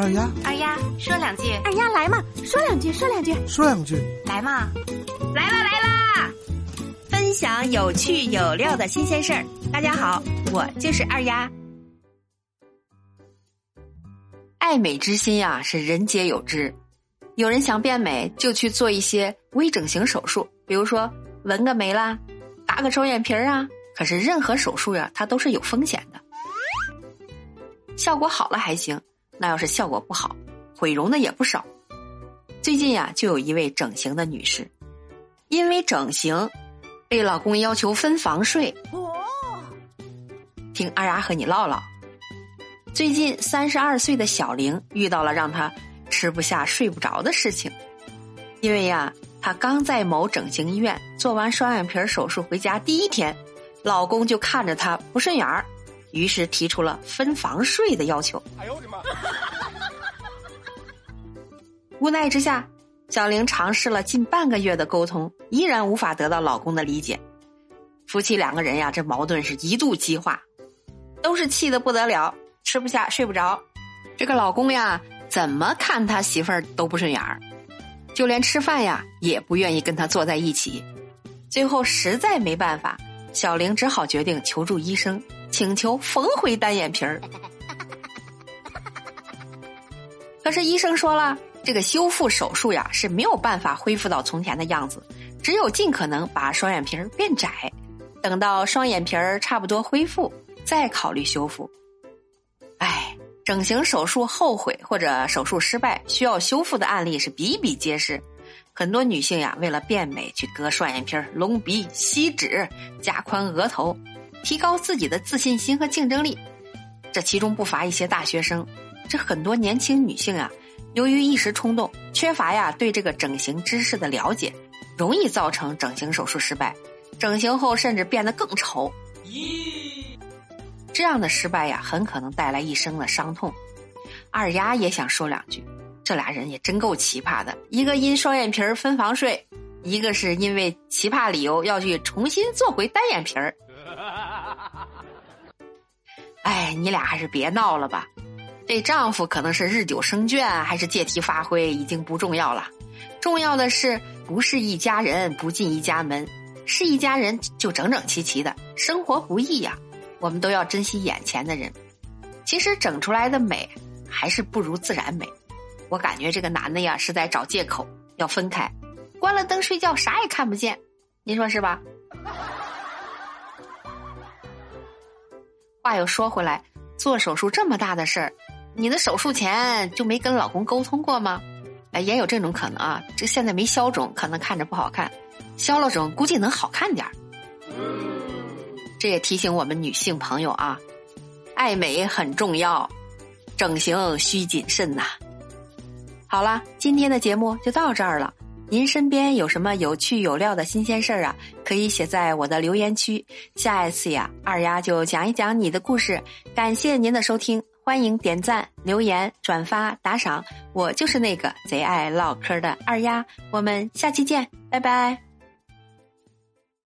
二丫，二丫说两句，二丫来嘛，说两句，说两句，说两句，来嘛，来啦来啦！分享有趣有料的新鲜事儿。大家好，我就是二丫。爱美之心呀，是人皆有之。有人想变美，就去做一些微整形手术，比如说纹个眉啦，打个双眼皮儿啊。可是任何手术呀，它都是有风险的。效果好了还行，那要是效果不好，毁容的也不少。最近呀，就有一位整形的女士，因为整形，被老公要求分房睡。听二丫和你唠唠。最近三十二岁的小玲遇到了让她吃不下、睡不着的事情，因为呀，她刚在某整形医院做完双眼皮手术回家第一天，老公就看着她不顺眼儿。于是提出了分房睡的要求。哎呦我的妈！无奈之下，小玲尝试了近半个月的沟通，依然无法得到老公的理解。夫妻两个人呀，这矛盾是一度激化，都是气得不得了，吃不下睡不着。这个老公呀，怎么看他媳妇儿都不顺眼儿，就连吃饭呀也不愿意跟他坐在一起。最后实在没办法，小玲只好决定求助医生。请求缝回单眼皮儿，可是医生说了，这个修复手术呀是没有办法恢复到从前的样子，只有尽可能把双眼皮儿变窄，等到双眼皮儿差不多恢复，再考虑修复。哎，整形手术后悔或者手术失败需要修复的案例是比比皆是，很多女性呀为了变美去割双眼皮儿、隆鼻、吸脂、加宽额头。提高自己的自信心和竞争力，这其中不乏一些大学生。这很多年轻女性啊，由于一时冲动，缺乏呀对这个整形知识的了解，容易造成整形手术失败，整形后甚至变得更丑。咦，这样的失败呀，很可能带来一生的伤痛。二丫也想说两句，这俩人也真够奇葩的，一个因双眼皮分房睡，一个是因为奇葩理由要去重新做回单眼皮儿。哎，你俩还是别闹了吧。这丈夫可能是日久生倦，还是借题发挥，已经不重要了。重要的是，不是一家人不进一家门，是一家人就整整齐齐的。生活不易呀，我们都要珍惜眼前的人。其实整出来的美，还是不如自然美。我感觉这个男的呀，是在找借口要分开，关了灯睡觉，啥也看不见。您说是吧？话又说回来，做手术这么大的事儿，你的手术前就没跟老公沟通过吗？哎，也有这种可能啊。这现在没消肿，可能看着不好看；消了肿，估计能好看点儿。这也提醒我们女性朋友啊，爱美很重要，整形需谨慎呐。好了，今天的节目就到这儿了。您身边有什么有趣有料的新鲜事儿啊？可以写在我的留言区。下一次呀，二丫就讲一讲你的故事。感谢您的收听，欢迎点赞、留言、转发、打赏。我就是那个贼爱唠嗑的二丫，我们下期见，拜拜。